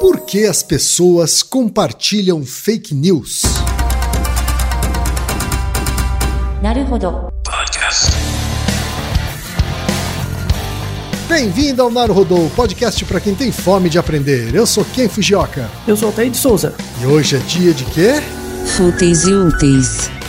Por que as pessoas compartilham fake news? Podcast. Bem-vindo ao Naruhodô, podcast para quem tem fome de aprender. Eu sou Ken Fujioka. Eu sou Altair de Souza. E hoje é dia de quê? Fúteis e úteis.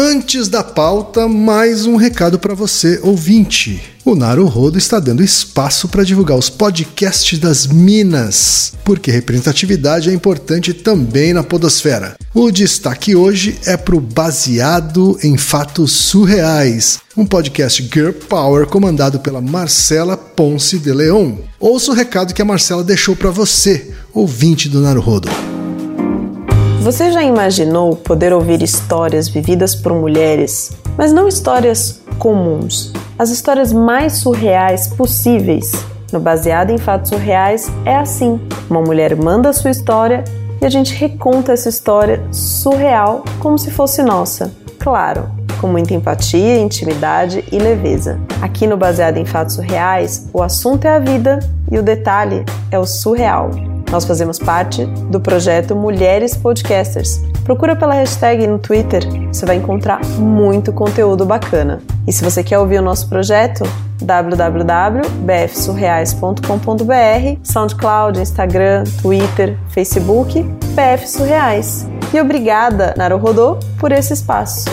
Antes da pauta, mais um recado para você, ouvinte. O Naruhodo está dando espaço para divulgar os podcasts das Minas, porque representatividade é importante também na podosfera. O destaque hoje é para o Baseado em Fatos Surreais, um podcast Girl Power comandado pela Marcela Ponce de Leon. Ouça o recado que a Marcela deixou para você, ouvinte do Naruhodo. Você já imaginou poder ouvir histórias vividas por mulheres, mas não histórias comuns, as histórias mais surreais possíveis? No Baseado em Fatos Surreais é assim: uma mulher manda sua história e a gente reconta essa história surreal como se fosse nossa. Claro, com muita empatia, intimidade e leveza. Aqui no Baseado em Fatos Surreais, o assunto é a vida e o detalhe é o surreal. Nós fazemos parte do projeto Mulheres Podcasters. Procura pela hashtag no Twitter, você vai encontrar muito conteúdo bacana. E se você quer ouvir o nosso projeto, www.bfsurreais.com.br, SoundCloud, Instagram, Twitter, Facebook, BF Surreais. E obrigada, Naruhodô, por esse espaço.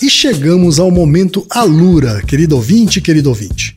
E chegamos ao momento Alura, querido ouvinte, querido ouvinte.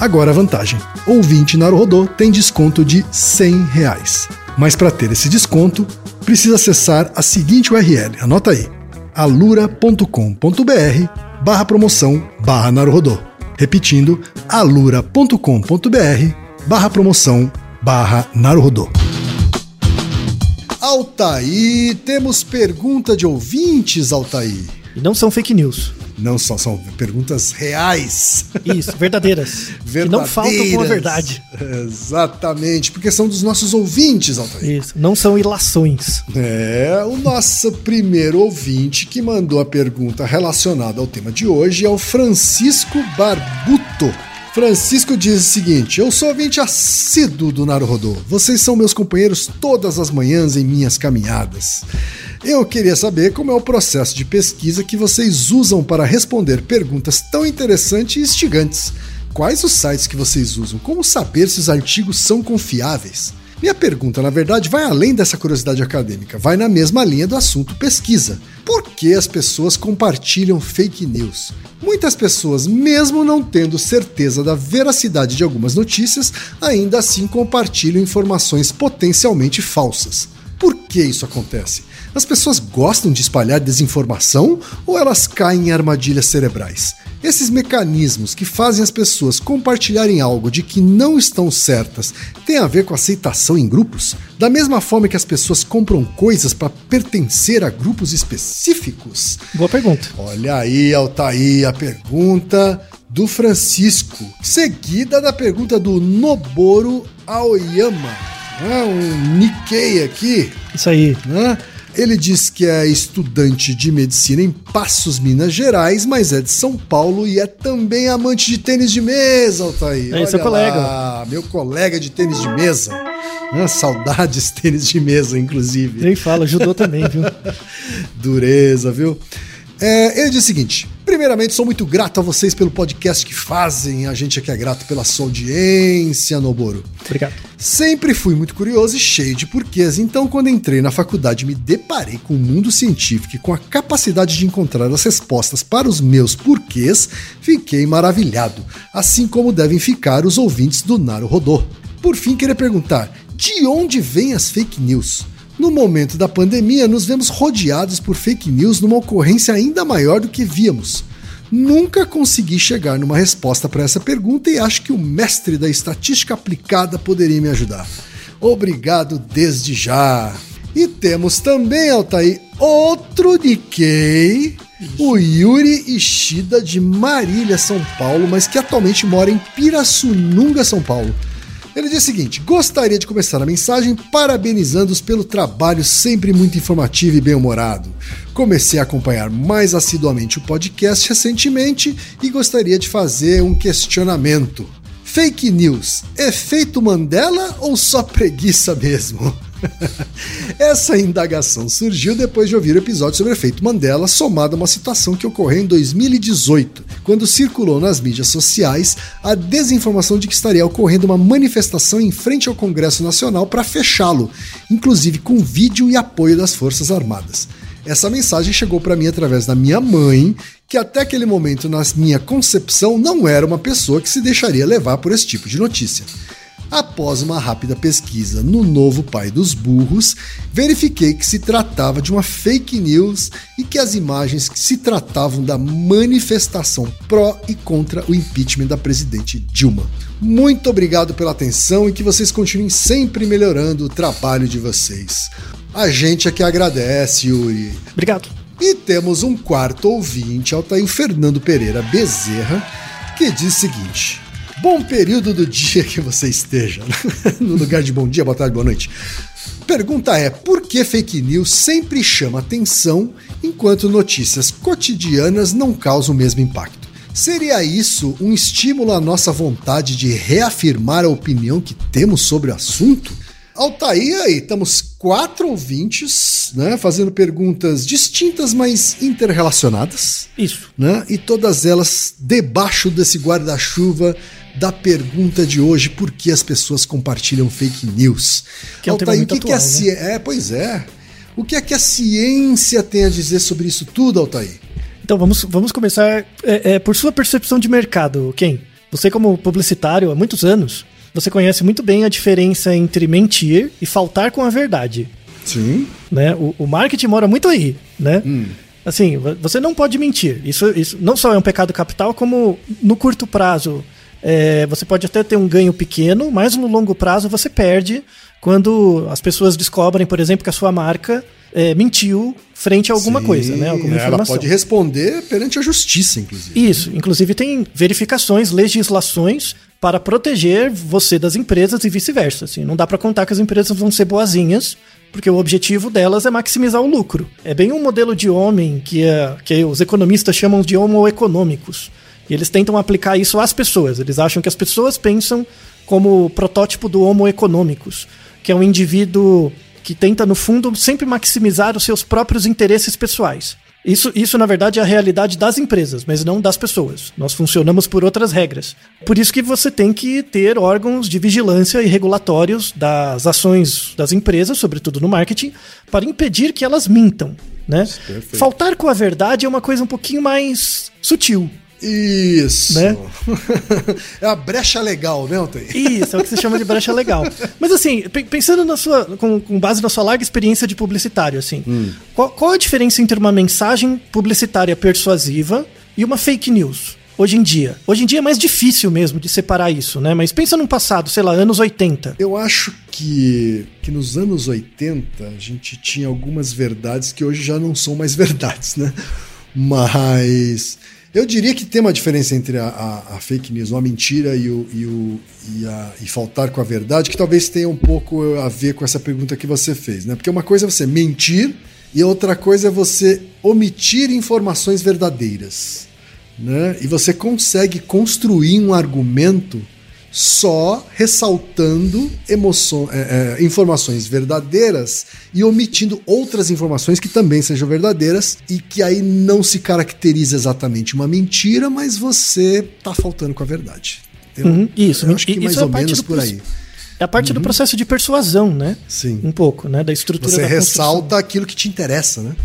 Agora a vantagem: ouvinte Naruhodô tem desconto de 100 reais. Mas para ter esse desconto, precisa acessar a seguinte URL, anota aí, alura.com.br barra promoção barra Naruhodô. Repetindo, alura.com.br barra promoção barra Naruhodô. Altaí, temos pergunta de ouvintes, Altaí. E não são fake news. Não só são perguntas reais. Isso, verdadeiras. que não faltam com a verdade. Exatamente, porque são dos nossos ouvintes, Altair. Isso, não são ilações. É, o nosso primeiro ouvinte que mandou a pergunta relacionada ao tema de hoje é o Francisco Barbuto. Francisco diz o seguinte: Eu sou ouvinte assíduo do Naruhodô. Vocês são meus companheiros todas as manhãs em minhas caminhadas. Eu queria saber como é o processo de pesquisa que vocês usam para responder perguntas tão interessantes e instigantes. Quais os sites que vocês usam? Como saber se os artigos são confiáveis? Minha pergunta, na verdade, vai além dessa curiosidade acadêmica, vai na mesma linha do assunto pesquisa. Por que as pessoas compartilham fake news? Muitas pessoas, mesmo não tendo certeza da veracidade de algumas notícias, ainda assim compartilham informações potencialmente falsas. Por que isso acontece? As pessoas gostam de espalhar desinformação ou elas caem em armadilhas cerebrais? Esses mecanismos que fazem as pessoas compartilharem algo de que não estão certas têm a ver com aceitação em grupos? Da mesma forma que as pessoas compram coisas para pertencer a grupos específicos? Boa pergunta. Olha aí, Altair, a pergunta do Francisco, seguida da pergunta do Noboro Aoyama. Ah, um Nikkei aqui. Isso aí. Né? Ele diz que é estudante de medicina em Passos, Minas Gerais, mas é de São Paulo e é também amante de tênis de mesa, Altair. É seu colega. Lá, meu colega de tênis de mesa. Ah, saudades tênis de mesa, inclusive. Nem fala, ajudou também, viu? Dureza, viu? É, ele diz o seguinte: primeiramente, sou muito grato a vocês pelo podcast que fazem. A gente aqui é grato pela sua audiência, Noboro. Obrigado. Sempre fui muito curioso e cheio de porquês, então, quando entrei na faculdade, me deparei com o mundo científico e com a capacidade de encontrar as respostas para os meus porquês, fiquei maravilhado, assim como devem ficar os ouvintes do Naro Rodô. Por fim, queria perguntar: de onde vêm as fake news? No momento da pandemia, nos vemos rodeados por fake news numa ocorrência ainda maior do que víamos. Nunca consegui chegar numa resposta para essa pergunta e acho que o mestre da estatística aplicada poderia me ajudar. Obrigado desde já. E temos também, Altair, outro Nikkei, o Yuri Ishida de Marília, São Paulo, mas que atualmente mora em Pirassununga, São Paulo. Ele diz o seguinte: gostaria de começar a mensagem parabenizando-os pelo trabalho sempre muito informativo e bem-humorado. Comecei a acompanhar mais assiduamente o podcast recentemente e gostaria de fazer um questionamento. Fake news, efeito Mandela ou só preguiça mesmo? Essa indagação surgiu depois de ouvir o episódio sobre o efeito Mandela, somado a uma situação que ocorreu em 2018, quando circulou nas mídias sociais a desinformação de que estaria ocorrendo uma manifestação em frente ao Congresso Nacional para fechá-lo, inclusive com vídeo e apoio das Forças Armadas. Essa mensagem chegou para mim através da minha mãe, que até aquele momento, na minha concepção, não era uma pessoa que se deixaria levar por esse tipo de notícia. Após uma rápida pesquisa no novo pai dos burros, verifiquei que se tratava de uma fake news e que as imagens que se tratavam da manifestação pró e contra o impeachment da presidente Dilma. Muito obrigado pela atenção e que vocês continuem sempre melhorando o trabalho de vocês. A gente é que agradece, Yuri. Obrigado. E temos um quarto ouvinte, Altair Fernando Pereira Bezerra, que diz o seguinte: Bom período do dia que você esteja. no lugar de bom dia, boa tarde, boa noite. Pergunta é: por que fake news sempre chama atenção enquanto notícias cotidianas não causam o mesmo impacto? Seria isso um estímulo à nossa vontade de reafirmar a opinião que temos sobre o assunto? Altair, aí, estamos quatro ouvintes, né, fazendo perguntas distintas, mas interrelacionadas. Isso. Né, e todas elas debaixo desse guarda-chuva da pergunta de hoje: por que as pessoas compartilham fake news? Que é um Altair, o que, que a atual, né? ciência. É, pois é. O que é que a ciência tem a dizer sobre isso tudo, Altair? Então vamos, vamos começar é, é, por sua percepção de mercado, Ken. Você, como publicitário há muitos anos, você conhece muito bem a diferença entre mentir e faltar com a verdade. Sim. Né? O, o marketing mora muito aí, né? Hum. Assim, vo- você não pode mentir. Isso, isso não só é um pecado capital, como no curto prazo é, você pode até ter um ganho pequeno, mas no longo prazo você perde quando as pessoas descobrem, por exemplo, que a sua marca é, mentiu frente a alguma Sim, coisa, né? Alguma Ela informação. pode responder perante a justiça, inclusive. Isso, inclusive tem verificações, legislações para proteger você das empresas e vice-versa. Assim, não dá para contar que as empresas vão ser boazinhas, porque o objetivo delas é maximizar o lucro. É bem um modelo de homem que, é, que os economistas chamam de homo econômicos. E eles tentam aplicar isso às pessoas. Eles acham que as pessoas pensam como o protótipo do Homo economicus, que é um indivíduo que tenta, no fundo, sempre maximizar os seus próprios interesses pessoais. Isso, isso, na verdade, é a realidade das empresas, mas não das pessoas. Nós funcionamos por outras regras. Por isso que você tem que ter órgãos de vigilância e regulatórios das ações das empresas, sobretudo no marketing, para impedir que elas mintam. Né? Faltar com a verdade é uma coisa um pouquinho mais sutil. Isso. Né? é a brecha legal, né, Altair? Isso, é o que se chama de brecha legal. Mas assim, pensando na sua, com, com, base na sua larga experiência de publicitário, assim, hum. qual, qual a diferença entre uma mensagem publicitária persuasiva e uma fake news? Hoje em dia. Hoje em dia é mais difícil mesmo de separar isso, né? Mas pensa no passado, sei lá, anos 80. Eu acho que, que nos anos 80 a gente tinha algumas verdades que hoje já não são mais verdades, né? Mas eu diria que tem uma diferença entre a, a, a fake news, uma mentira e, o, e, o, e, a, e, faltar com a verdade, que talvez tenha um pouco a ver com essa pergunta que você fez, né? Porque uma coisa é você mentir e outra coisa é você omitir informações verdadeiras, né? E você consegue construir um argumento só ressaltando emoção, é, é, informações verdadeiras e omitindo outras informações que também sejam verdadeiras e que aí não se caracteriza exatamente uma mentira, mas você tá faltando com a verdade. Uhum, isso, eu acho que mais é ou menos por aí. É a parte uhum. do processo de persuasão, né? Sim. Um pouco, né? Da estrutura Você da ressalta aquilo que te interessa, né?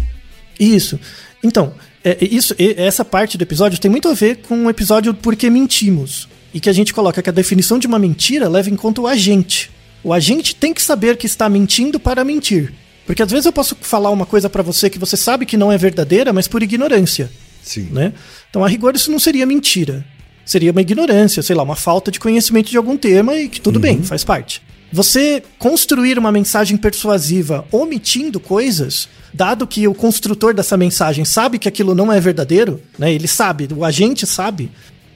Isso. Então, é, isso, essa parte do episódio tem muito a ver com o episódio Por que Mentimos e que a gente coloca que a definição de uma mentira leva em conta o agente. O agente tem que saber que está mentindo para mentir. Porque às vezes eu posso falar uma coisa para você que você sabe que não é verdadeira, mas por ignorância. Sim. Né? Então, a rigor, isso não seria mentira. Seria uma ignorância, sei lá, uma falta de conhecimento de algum tema e que tudo uhum. bem, faz parte. Você construir uma mensagem persuasiva omitindo coisas, dado que o construtor dessa mensagem sabe que aquilo não é verdadeiro, né? Ele sabe, o agente sabe,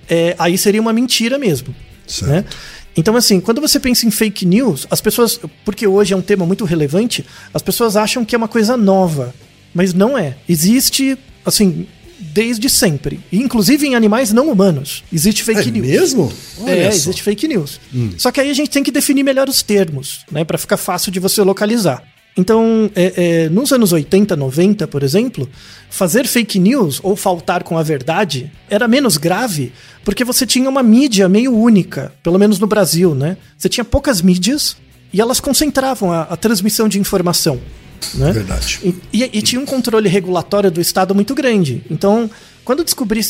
é, aí seria uma mentira mesmo. Certo. Né? Então, assim, quando você pensa em fake news, as pessoas. Porque hoje é um tema muito relevante, as pessoas acham que é uma coisa nova. Mas não é. Existe, assim, desde sempre. Inclusive em animais não humanos. Existe fake é news. mesmo? Olha é, só. existe fake news. Hum. Só que aí a gente tem que definir melhor os termos, né? para ficar fácil de você localizar. Então, é, é, nos anos 80, 90, por exemplo, fazer fake news ou faltar com a verdade era menos grave porque você tinha uma mídia meio única, pelo menos no Brasil, né? Você tinha poucas mídias e elas concentravam a, a transmissão de informação. Né? Verdade. E, e, e, tinha um controle regulatório do Estado muito grande. Então, quando,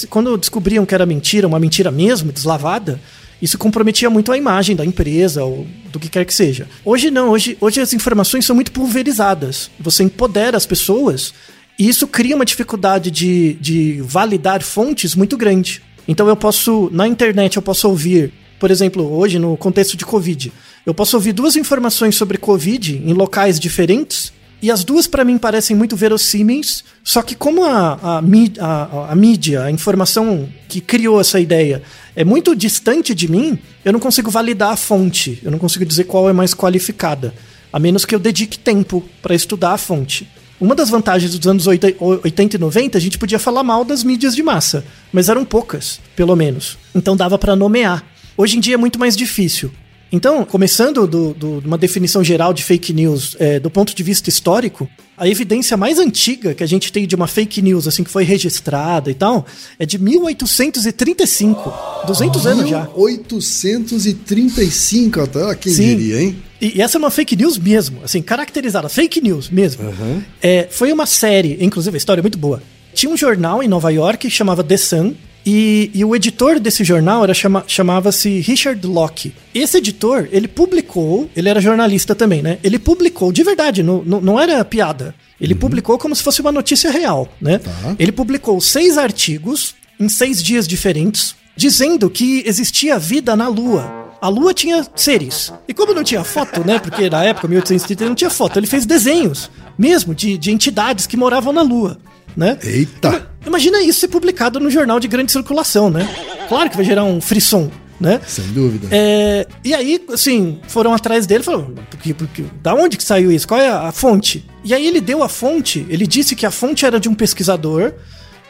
quando descobriam que era mentira, uma mentira mesmo, deslavada, isso comprometia muito a imagem da empresa ou do que quer que seja. Hoje não, hoje, hoje as informações são muito pulverizadas. Você empodera as pessoas e isso cria uma dificuldade de, de validar fontes muito grande. Então eu posso, na internet, eu posso ouvir, por exemplo, hoje no contexto de Covid, eu posso ouvir duas informações sobre Covid em locais diferentes e as duas, para mim, parecem muito verossímeis, só que como a, a, a, a, mídia, a informação que criou essa ideia é muito distante de mim, eu não consigo validar a fonte, eu não consigo dizer qual é mais qualificada, a menos que eu dedique tempo para estudar a fonte. Uma das vantagens dos anos 80 e 90, a gente podia falar mal das mídias de massa, mas eram poucas, pelo menos. Então dava para nomear. Hoje em dia é muito mais difícil. Então, começando de uma definição geral de fake news é, do ponto de vista histórico, a evidência mais antiga que a gente tem de uma fake news, assim, que foi registrada e tal, é de 1835. 200 anos já. 1835, até quem Sim. diria, hein? E, e, essa é uma fake news mesmo, assim, caracterizada, fake news mesmo. Uhum. É, foi uma série, inclusive a história é muito boa. Tinha um jornal em Nova York que chamava The Sun, e, e, o editor desse jornal era chama, chamava-se Richard Locke. Esse editor, ele publicou, ele era jornalista também, né? Ele publicou, de verdade, no, no, não era piada. Ele uhum. publicou como se fosse uma notícia real, né? Tá. Ele publicou seis artigos em seis dias diferentes, dizendo que existia vida na Lua. A Lua tinha seres. E como não tinha foto, né? Porque na época, 1830, não tinha foto. Ele fez desenhos, mesmo, de, de entidades que moravam na Lua né? Eita! Imagina isso ser publicado no jornal de grande circulação, né? Claro que vai gerar um frisson, né? Sem dúvida. É, e aí, assim, foram atrás dele e falaram, porque, porque, da onde que saiu isso? Qual é a, a, fonte? E aí ele deu a fonte, ele disse que a fonte era de um pesquisador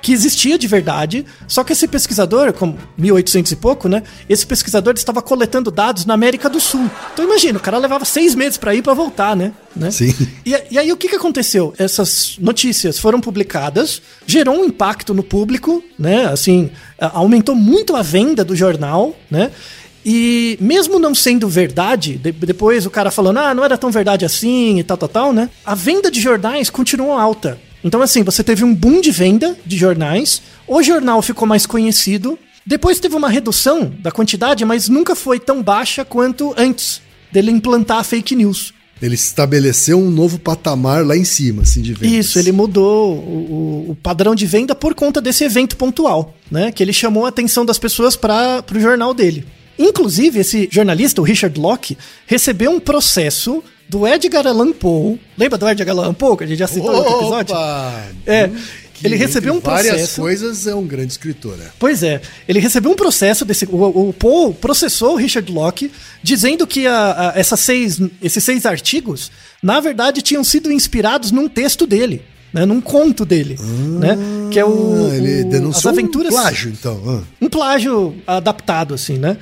que existia de verdade, só que esse pesquisador, como 1800 e pouco, né? Esse pesquisador estava coletando dados na América do Sul. Então imagina, o cara levava seis meses para ir para voltar, né? né? Sim. E, e, aí o que, que aconteceu? Essas notícias foram publicadas, gerou um impacto no público, né? Assim, aumentou muito a venda do jornal, né? E mesmo não sendo verdade, de, depois o cara falando, ah, não era tão verdade assim e tal, tal, tal, né? A venda de jornais continuou alta. Então, assim, você teve um boom de venda de jornais, o jornal ficou mais conhecido, depois teve uma redução da quantidade, mas nunca foi tão baixa quanto antes dele implantar a fake news. Ele estabeleceu um novo patamar lá em cima, assim, de vendas. Isso, ele mudou o, o, padrão de venda por conta desse evento pontual, né? Que ele chamou a atenção das pessoas para o jornal dele. Inclusive, esse jornalista, o Richard Locke, recebeu um processo do Edgar Allan Poe. Lembra do Edgar Allan Poe, que a gente já citou no episódio? É. Hum, ele recebeu um processo. Várias coisas é um grande escritor, é. Pois é. Ele recebeu um processo desse. O, o Poe processou o Richard Locke, dizendo que a, a, essas seis, esses seis artigos, na verdade, tinham sido inspirados num texto dele. Né, num conto dele, ah, né? Que é o, ele denunciou as aventuras, um plágio, então. Ah. Um plágio adaptado, assim, né?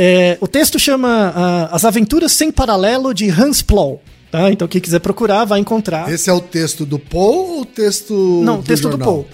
É, o texto chama uh, As Aventuras Sem Paralelo de Hans Plow. Tá? Então, quem quiser procurar, vai encontrar. Esse é o texto do Paul ou o texto Não, o texto jornal? do Paul.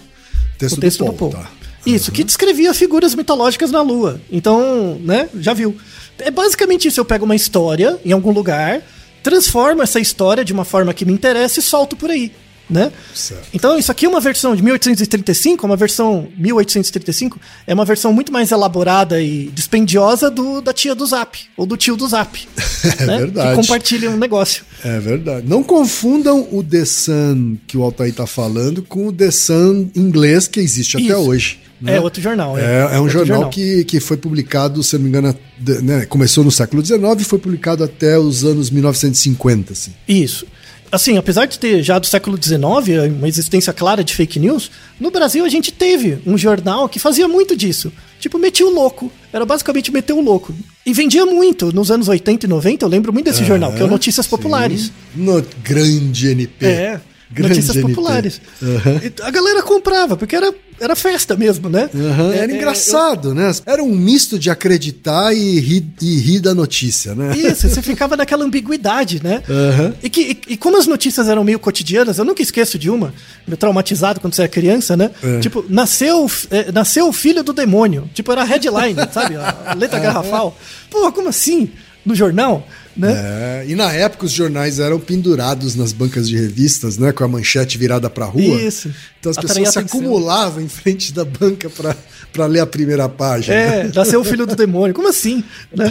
Texto o texto do Paul. Do Paul. Tá. Isso, uhum. que descrevia figuras mitológicas na Lua. Então, né, já viu. É basicamente isso. Eu pego uma história em algum lugar, transformo essa história de uma forma que me interessa e solto por aí né? Certo. Então, isso aqui é uma versão de 1835, uma versão 1835, é uma versão muito mais elaborada e dispendiosa do da tia do Zap, ou do tio do Zap. é né? verdade. Que compartilha um negócio. É verdade. Não confundam o The Sun que o Altair está falando com o The Sun inglês que existe isso. até hoje. Né? É outro jornal. É, é, é um jornal, jornal, Que, que foi publicado, se não me engano, né, começou no século XIX e foi publicado até os anos 1950. Assim. Isso assim, apesar de ter já do século XIX uma existência clara de fake news, no Brasil a gente teve um jornal que fazia muito disso. Tipo, metia o louco. Era basicamente meter o louco. E vendia muito. Nos anos 80 e 90, eu lembro muito desse jornal, que é o Notícias sim. Populares. No grande NP. É. Grande notícias NT. populares. Uhum. A galera comprava, porque era, era festa mesmo, né? Uhum. Era é, engraçado, eu... né? Era um misto de acreditar e rir, e rir da notícia, né? Isso, você ficava naquela ambiguidade, né? Uhum. E, que, e, e, como as notícias eram meio cotidianas, eu nunca esqueço de uma, meio traumatizado quando você era criança, né? É. Tipo, nasceu, é, nasceu o filho do demônio. Tipo, era a headline, sabe? A letra garrafal. Pô, como assim? No jornal? Né? É, e na época os jornais eram pendurados nas bancas de revistas, né? Com a manchete virada pra rua. Isso. Então as pessoas se acumulavam em frente da banca para ler a primeira página. É, nasceu o filho do demônio. Como assim? Né?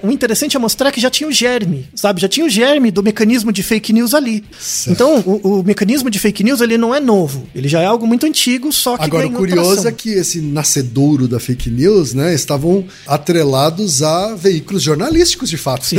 o interessante é mostrar que já tinha o germe, sabe? Já tinha o germe do mecanismo de fake news ali. Certo. Então, o, o, mecanismo de fake news ele não é novo. Ele já é algo muito antigo, só que Agora, o curioso tração. é que esse nascedouro da fake news, né? Estavam atrelados a veículos jornalísticos, de fato. Sim.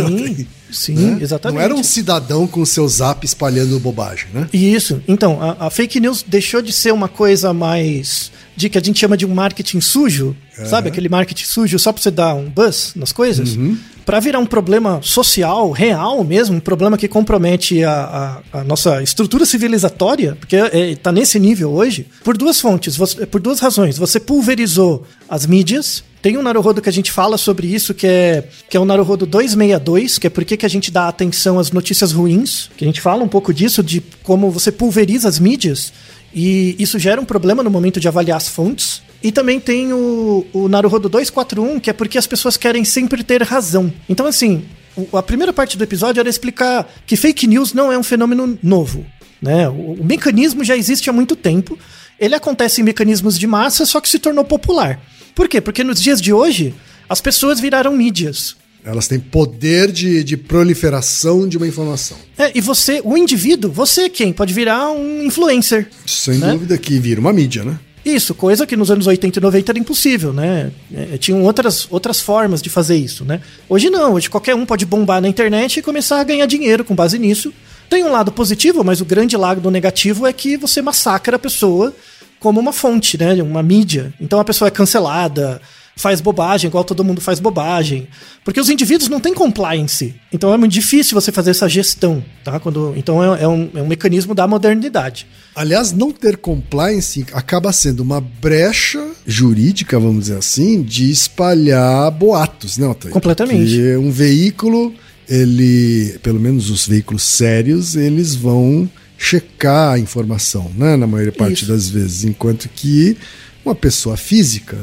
Sim, né? exatamente. Não era um cidadão com seu zap espalhando bobagem, né? Isso. Então, a, a, fake news deixou de ser uma coisa mais. de que a gente chama de um marketing sujo, é. sabe? Aquele marketing sujo só pra você dar um buzz nas coisas. Uhum. Para virar um problema social, real mesmo, um problema que compromete a, a, a nossa estrutura civilizatória, porque é, tá nesse nível hoje, por duas fontes, você, por duas razões. Você pulverizou as mídias, tem um Naruhodo que a gente fala sobre isso, que é, que é o Naruhodo 262, que é por que a gente dá atenção às notícias ruins, que a gente fala um pouco disso, de como você pulveriza as mídias, e isso gera um problema no momento de avaliar as fontes. E também tem o, o Naruhodo 241, que é porque as pessoas querem sempre ter razão. Então, assim, a primeira parte do episódio era explicar que fake news não é um fenômeno novo. Né? O, o mecanismo já existe há muito tempo. Ele acontece em mecanismos de massa, só que se tornou popular. Por quê? Porque nos dias de hoje, as pessoas viraram mídias. Elas têm poder de, de proliferação de uma informação. É, e você, o indivíduo, você quem? Pode virar um influencer. Sem né? dúvida que vira uma mídia, né? Isso, coisa que nos anos 80 e 90 era impossível, né? É, tinham outras, outras formas de fazer isso, né? Hoje não, hoje qualquer um pode bombar na internet e começar a ganhar dinheiro com base nisso. Tem um lado positivo, mas o grande lado negativo é que você massacra a pessoa como uma fonte, né? Uma mídia. Então a pessoa é cancelada, faz bobagem, igual todo mundo faz bobagem. Porque os indivíduos não têm compliance. Então é muito difícil você fazer essa gestão. Tá? Quando, então é, é um, é um mecanismo da modernidade. Aliás, não ter compliance acaba sendo uma brecha jurídica, vamos dizer assim, de espalhar boatos, né, Otávio? Completamente. Porque um veículo, ele, pelo menos os veículos sérios, eles vão checar a informação, né, na maior parte Isso. das vezes, enquanto que uma pessoa física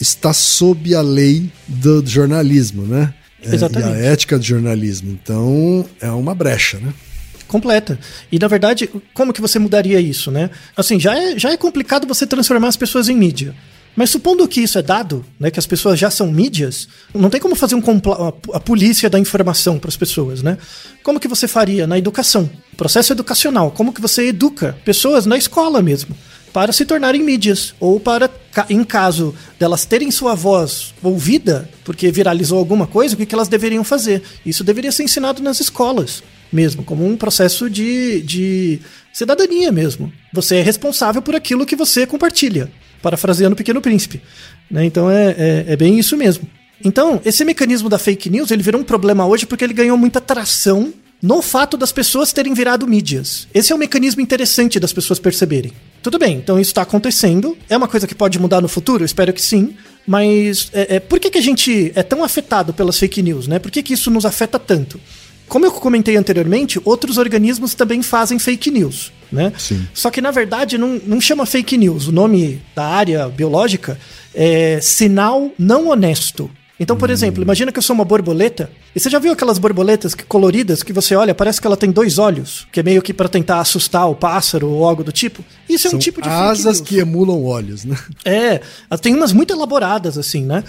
está sob a lei do jornalismo, né? É, Exatamente. E a ética do jornalismo. Então, é uma brecha, né? completa. E na verdade, como que você mudaria isso, né? Assim, já é, já é complicado você transformar as pessoas em mídia. Mas supondo que isso é dado, né, que as pessoas já são mídias, não tem como fazer um a polícia da informação para as pessoas, né? Como que você faria na educação? Processo educacional, como que você educa pessoas na escola mesmo? Para se tornarem mídias, ou para, em caso delas terem sua voz ouvida, porque viralizou alguma coisa, o que elas deveriam fazer? Isso deveria ser ensinado nas escolas mesmo, como um processo de, de cidadania mesmo. Você é responsável por aquilo que você compartilha, parafraseando o Pequeno Príncipe. né? Então é, é, é bem isso mesmo. Então, esse mecanismo da fake news ele virou um problema hoje porque ele ganhou muita tração no fato das pessoas terem virado mídias. Esse é um mecanismo interessante das pessoas perceberem. Tudo bem, então isso está acontecendo. É uma coisa que pode mudar no futuro? Espero que sim. Mas é, é, por que, que a gente é tão afetado pelas fake news? Né? Por que, que isso nos afeta tanto? Como eu comentei anteriormente, outros organismos também fazem fake news, né? Sim. Só que na verdade não, não chama fake news. O nome da área biológica é sinal não honesto. Então, por exemplo, imagina que eu sou uma borboleta. E você já viu aquelas borboletas que- coloridas que você olha, parece que ela tem dois olhos, que é meio que para tentar assustar o pássaro ou algo do tipo? Isso é São um tipo de fake asas que emulam olhos, né? É, tem umas muito elaboradas, assim, né?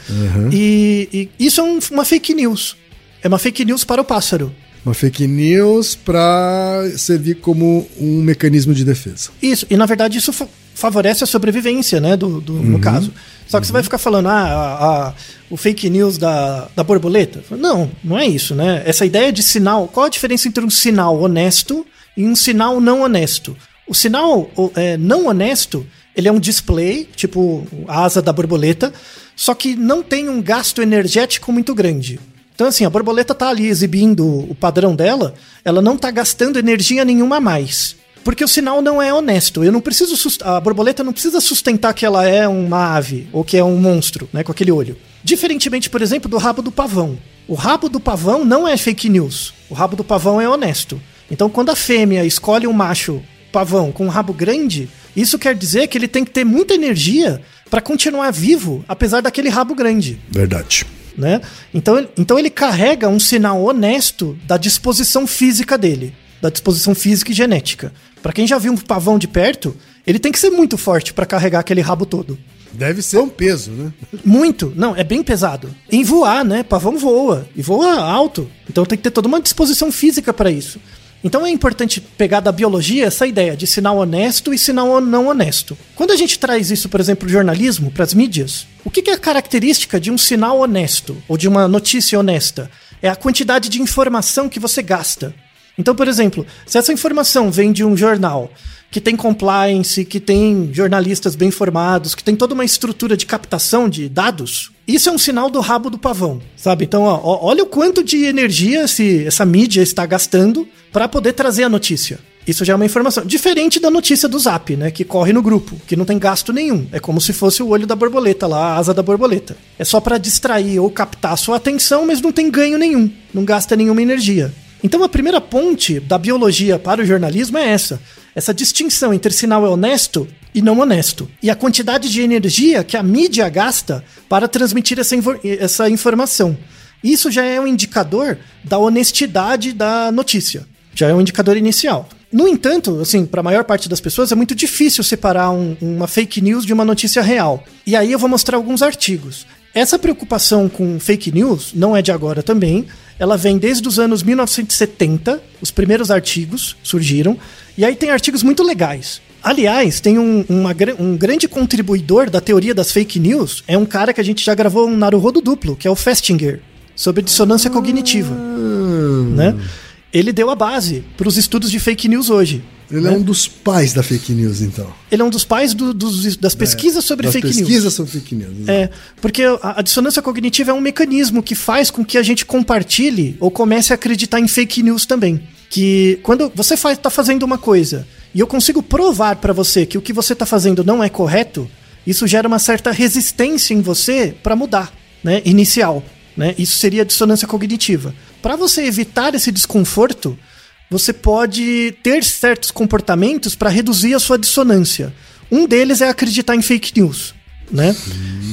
E, e isso é um- uma fake news. É uma fake news para o pássaro. Uma fake news para servir como um mecanismo de defesa. Isso, e na verdade isso fa- favorece a sobrevivência, né, do, do- no caso. Só que você vai ficar falando, ah, a- a- o fake news da, da borboleta. Não, não é isso, né? Essa ideia de sinal, qual a diferença entre um sinal honesto e um sinal não honesto? O sinal é, não honesto, ele é um display, tipo a asa da borboleta, só que não tem um gasto energético muito grande. Então, assim, a borboleta tá ali exibindo o padrão dela, ela não tá gastando energia nenhuma a mais. Porque o sinal não é honesto. Eu não preciso a borboleta não precisa sustentar que ela é uma ave ou que é um monstro, né, com aquele olho. Diferentemente, por exemplo, do rabo do pavão. O rabo do pavão não é fake news. O rabo do pavão é honesto. Então, quando a fêmea escolhe um macho pavão com um rabo grande, isso quer dizer que ele tem que ter muita energia para continuar vivo, apesar daquele rabo grande Verdade. Né? Então, ele- então ele carrega um sinal honesto da disposição física dele, da disposição física e genética. Pra quem já viu um pavão de perto, ele tem que ser muito forte pra carregar aquele rabo todo. Deve ser um peso, né? Muito, não, é bem pesado. Em voar, né? Pavão voa e voa alto. Então tem que ter toda uma disposição física pra isso. Então é importante pegar da biologia essa ideia de sinal honesto e sinal não honesto. Quando a gente traz isso, por exemplo, pro jornalismo, para as mídias, o que é a característica de um sinal honesto ou de uma notícia honesta? É a quantidade de informação que você gasta. Então, por exemplo, se essa informação vem de um jornal que tem compliance, que tem jornalistas bem formados, que tem toda uma estrutura de captação de dados, isso é um sinal do rabo do pavão, sabe? Então, ó, olha o quanto de energia esse, essa mídia está gastando para poder trazer a notícia. Isso já é uma informação. Diferente da notícia do Zap, né? Que corre no grupo, que não tem gasto nenhum. É como se fosse o olho da borboleta lá, a asa da borboleta. É só para distrair ou captar sua atenção, mas não tem ganho nenhum. Não gasta nenhuma energia. Então a primeira ponte da biologia para o jornalismo é essa. Essa distinção entre sinal é honesto e não honesto. E a quantidade de energia que a mídia gasta para transmitir essa, essa informação. Isso já é um indicador da honestidade da notícia. Já é um indicador inicial. No entanto, assim, para a maior parte das pessoas é muito difícil separar um- uma fake news de uma notícia real. E aí eu vou mostrar alguns artigos. Essa preocupação com fake news não é de agora também. Ela vem desde os anos 1970, os primeiros artigos surgiram, e aí tem artigos muito legais. Aliás, tem um, uma um grande contribuidor da teoria das fake news, é um cara que a gente já gravou um Naruhodo duplo, que é o Festinger, sobre dissonância cognitiva. Né? Ele deu a base para os estudos de fake news hoje. Ele é um dos pais da fake news, então. Ele é um dos pais do- dos- das pesquisas sobre Das fake news. pesquisas sobre fake news. exato. É, porque a, a dissonância cognitiva é um mecanismo que faz com que a gente compartilhe ou comece a acreditar em fake news também. Que quando você faz, tá fazendo uma coisa e eu consigo provar pra você que o que você tá fazendo não é correto, isso gera uma certa resistência em você pra mudar, né? Inicial, né? Isso seria dissonância cognitiva. Pra você evitar esse desconforto, você pode ter certos comportamentos para reduzir a sua dissonância. Um deles é acreditar em fake news, né?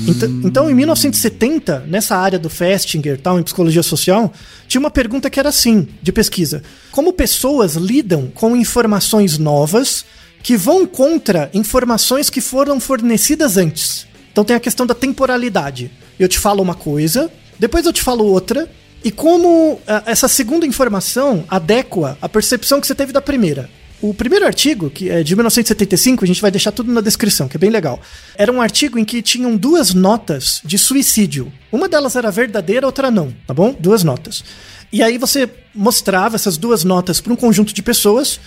Então, então, em 1970, nessa área do Festinger, tal, em psicologia social, tinha uma pergunta que era assim, de pesquisa: como pessoas lidam com informações novas que vão contra informações que foram fornecidas antes? Então tem a questão da temporalidade. Eu te falo uma coisa, depois eu te falo outra, e como ah, essa segunda informação adequa à percepção que você teve da primeira. O primeiro artigo, que é de 1975, a gente vai deixar tudo na descrição, que é bem legal. Era um artigo em que tinham duas notas de suicídio. Uma delas era verdadeira, outra não, tá bom? Duas notas. E aí você mostrava essas duas notas para um conjunto de pessoas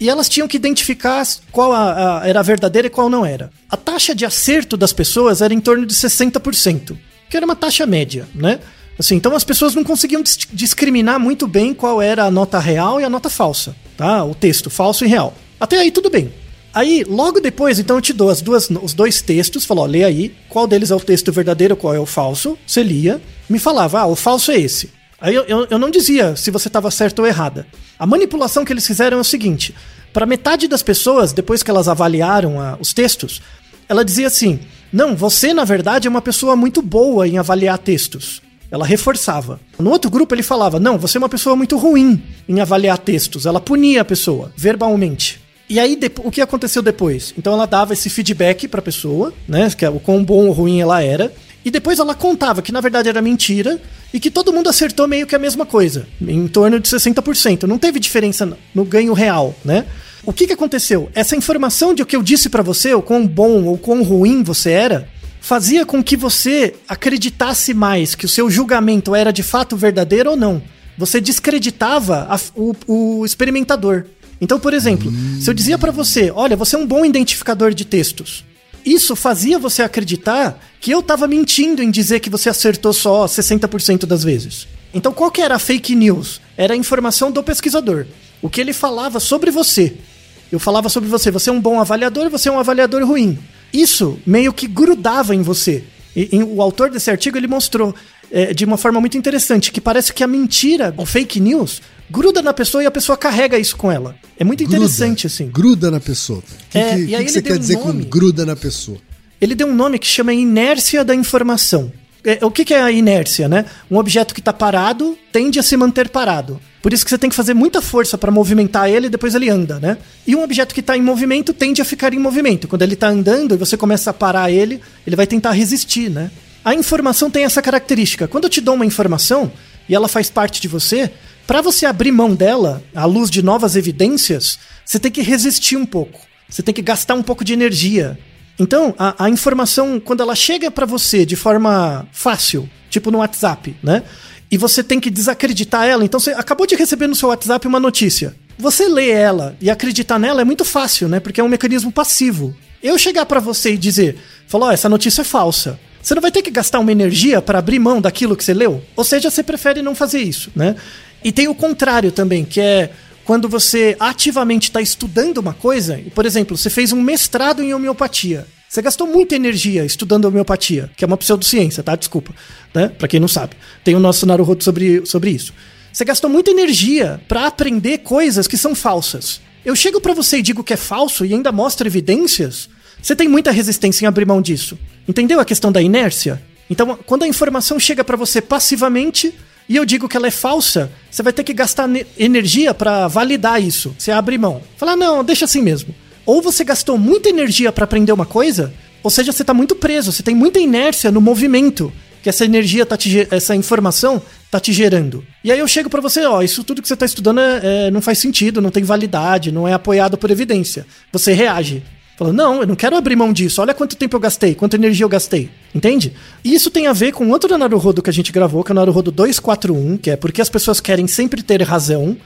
e elas tinham que identificar qual a- a- era a verdadeira e qual não era. A taxa de acerto das pessoas era em torno de 60%, que era uma taxa média, né? Assim, então as pessoas não conseguiam dis- discriminar muito bem qual era a nota real e a nota falsa, tá? O texto falso e real. Até aí tudo bem. Aí, logo depois, então eu te dou as duas, os dois textos, falou, lê aí, qual deles é o texto verdadeiro, qual é o falso. Você lia, me falava, ah, o falso é esse. Aí eu, eu, eu não dizia se você estava certo ou errada. A manipulação que eles fizeram é o seguinte: para metade das pessoas, depois que elas avaliaram a- os textos, ela dizia assim: não, você na verdade é uma pessoa muito boa em avaliar textos. Ela reforçava. No outro grupo ele falava: não, você é uma pessoa muito ruim em avaliar textos. Ela punia a pessoa verbalmente. E aí, o que aconteceu depois? Então ela dava esse feedback pra pessoa, né? Que é o quão bom ou ruim ela era. E depois ela contava que na verdade era mentira e que todo mundo acertou meio que a mesma coisa, em torno de 60%. Não teve diferença no- ganho real, né? O que, que aconteceu? Essa informação de o que eu disse pra você, o quão bom ou quão ruim você era, fazia com que você acreditasse mais que o seu julgamento era de fato verdadeiro ou não. Você descreditava a- o, o experimentador. Então, por exemplo, se eu dizia pra você, olha, você é um bom identificador de textos, isso fazia você acreditar que eu tava mentindo em dizer que você acertou só 60% das vezes. Então, qual que era a fake news? Era a informação do pesquisador. O que ele falava sobre você. Eu falava sobre você, você é um bom avaliador, você é um avaliador ruim. Isso meio que grudava em você. E, e o autor desse artigo ele mostrou é, de uma forma muito interessante que parece que a mentira, o fake news, gruda na pessoa e a pessoa carrega isso com ela. É muito interessante Gruda, assim. Gruda na pessoa. O que, É, que- e que você quer um dizer nome. com gruda na pessoa? Ele deu um nome que chama inércia da informação. É, o que, que é a inércia, né? Um objeto que está parado tende a se manter parado. Por isso que você tem que fazer muita força para movimentar ele e depois ele anda, né? E um objeto que está em movimento tende a ficar em movimento. Quando ele está andando e você começa a parar ele, ele vai tentar resistir, né? A informação tem essa característica. Quando eu te dou uma informação e ela faz parte de você, para você abrir mão dela, à luz de novas evidências, você tem que resistir um pouco. Você tem que gastar um pouco de energia. Então, a, a informação, quando ela chega pra você de forma fácil, tipo no WhatsApp, né? E você tem que desacreditar ela. Então, você acabou de receber no seu WhatsApp uma notícia. Você lê ela e acreditar nela é muito fácil, né? Porque é um mecanismo passivo. Eu chegar pra você e dizer, falar, ó, essa notícia é falsa. Você não vai ter que gastar uma energia para abrir mão daquilo que você leu? Ou seja, você prefere não fazer isso, né? E tem o contrário também, que é quando você ativamente está estudando uma coisa, por exemplo, você fez um mestrado em homeopatia. Você gastou muita energia estudando homeopatia, que é uma pseudociência, tá? Desculpa, né? Pra quem não sabe. Tem o nosso Naruhodo sobre, sobre isso. Você gastou muita energia para aprender coisas que são falsas. Eu chego para você e digo que é falso e ainda mostro evidências, você tem muita resistência em abrir mão disso. Entendeu a questão da inércia? Então, quando a informação chega para você passivamente e eu digo que ela é falsa, você vai ter que gastar ne- energia para validar isso. Você abre mão. Falar, não, deixa assim mesmo. Ou você gastou muita energia para aprender uma coisa, ou seja, você tá muito preso, você tem muita inércia no movimento que essa energia tá te, essa informação tá te gerando. E aí eu chego para você, ó, isso tudo que você tá estudando é- é, não faz sentido, não tem validade, não é apoiado por evidência. Você reage. Fala, não, eu não quero abrir mão disso. Olha quanto tempo eu gastei, quanta energia eu gastei. Entende? E isso tem a ver com outro Naruhodo que a gente gravou, que é o Naruhodo 241, que é porque as pessoas querem sempre ter razão,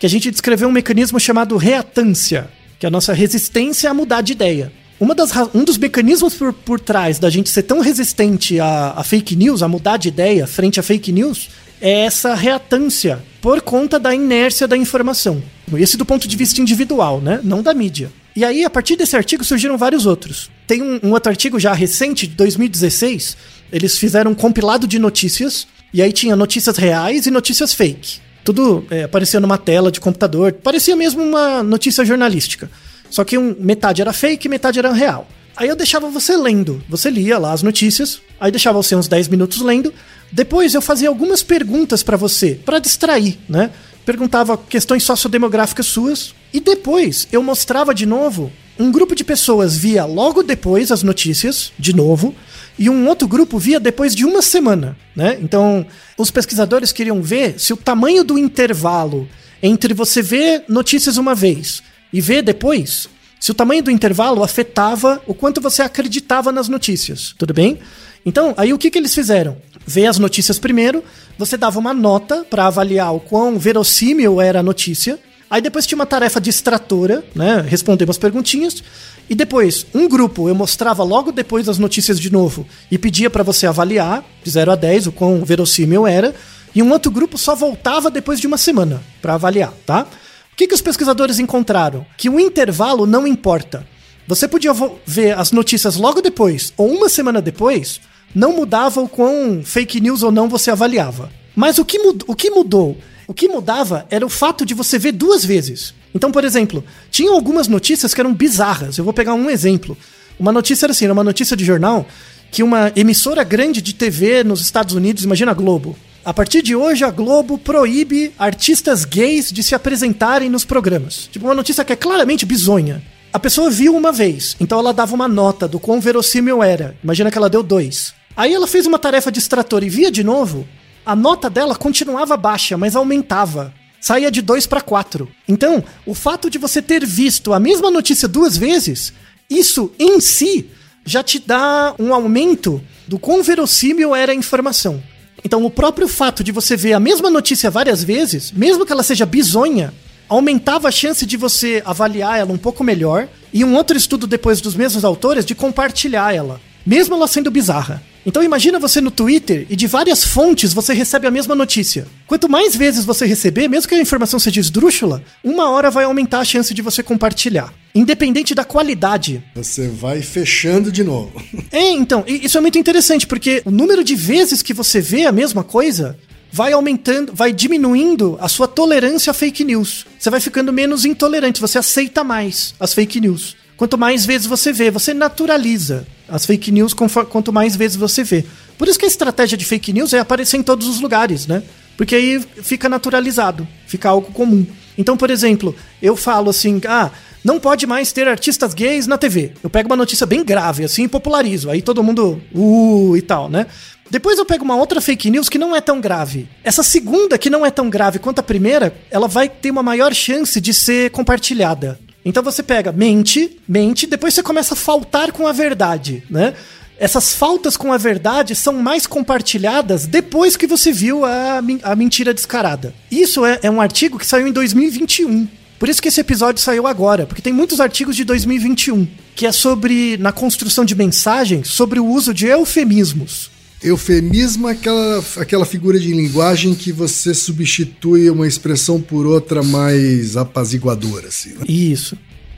que a gente descreveu um mecanismo chamado reatância. que é a nossa resistência a mudar de ideia. Uma das, um dos mecanismos por, por trás da gente ser tão resistente a, a fake news, a mudar de ideia frente a fake news, é essa reatância por conta da inércia da informação. Esse do ponto de vista individual, né? Não da mídia. E aí, a partir desse artigo, surgiram vários outros. Tem um, um outro artigo já recente, de 2016, eles fizeram um compilado de notícias, e aí tinha notícias reais e notícias fake. Tudo é, aparecia numa tela de computador, parecia mesmo uma notícia jornalística. Só que um, metade era fake e metade era real. Aí eu deixava você lendo. Você lia lá as notícias, aí deixava você uns 10 minutos lendo. Depois eu fazia algumas perguntas pra você, pra distrair, né? Perguntava questões sociodemográficas suas. E depois eu mostrava de novo. Um grupo de pessoas via logo depois as notícias, de novo, e um outro grupo via depois de uma semana, né? Então, os pesquisadores queriam ver se o tamanho do intervalo entre você ver notícias uma vez e ver depois, se o tamanho do intervalo afetava o quanto você acreditava nas notícias, tudo bem? Então, aí o que, que eles fizeram? Ver as notícias primeiro, você dava uma nota para avaliar o quão verossímil era a notícia, aí depois tinha uma tarefa distratora, né? Responder umas perguntinhas, e depois, um grupo eu mostrava logo depois as notícias de novo e pedia para você avaliar, de 0 a 10, o quão verossímil era, e um outro grupo só voltava depois de uma semana para avaliar, tá? O que, que os pesquisadores encontraram? Que o intervalo não importa. Você podia ver as notícias logo depois ou uma semana depois, não mudava o quão fake news ou não você avaliava. Mas o que, o que mudou? O que mudava era o fato de você ver duas vezes. Então, por exemplo, tinha algumas notícias que eram bizarras. Eu vou pegar um exemplo. Uma notícia era assim, era uma notícia de jornal que uma emissora grande de TV nos Estados Unidos, imagina a Globo, a partir de hoje, a Globo proíbe artistas gays de se apresentarem nos programas. Tipo, uma notícia que é claramente bizonha. A pessoa viu uma vez, então ela dava uma nota do quão verossímil era. Imagina que ela deu dois. Aí ela fez uma tarefa distratora e via de novo, a nota dela continuava baixa, mas aumentava. Saía de 2 para 4. Então, o fato de você ter visto a mesma notícia duas vezes, isso em si já te dá um aumento do quão verossímil era a informação. Então, o próprio fato de você ver a mesma notícia várias vezes, mesmo que ela seja bizonha, aumentava a chance de você avaliar ela um pouco melhor e um outro estudo depois dos mesmos autores de compartilhar ela, mesmo ela sendo bizarra. Então imagina você no Twitter e de várias fontes você recebe a mesma notícia. Quanto mais vezes você receber, mesmo que a informação seja esdrúxula, uma hora vai aumentar a chance de você compartilhar. Independente da qualidade. Você vai fechando de novo. É, então, isso é muito interessante, porque o número de vezes que você vê a mesma coisa vai aumentando, vai diminuindo a sua tolerância a fake news. Você vai ficando menos intolerante, você aceita mais as fake news. Quanto mais vezes você vê, você naturaliza as fake news quanto mais vezes você vê. Por isso que a estratégia de fake news é aparecer em todos os lugares, né? Porque aí fica naturalizado, fica algo comum. Então, por exemplo, eu falo assim, ah, não pode mais ter artistas gays na TV. Eu pego uma notícia bem grave, assim, e popularizo. Aí todo mundo, uh, e tal, né? Depois eu pego uma outra fake news que não é tão grave. Essa segunda, que não é tão grave quanto a primeira, ela vai ter uma maior chance de ser compartilhada. Então você pega, mente, mente, depois você começa a faltar com a verdade, né? Essas faltas com a verdade são mais compartilhadas depois que você viu a, a mentira descarada. Isso é, é um artigo que saiu em 2021. Por isso que esse episódio saiu agora, porque tem muitos artigos de 2021, que é sobre, na construção de mensagens, sobre o uso de eufemismos. Eufemismo é aquela, aquela figura de linguagem que você substitui uma expressão por outra mais apaziguadora, assim. né? Isso.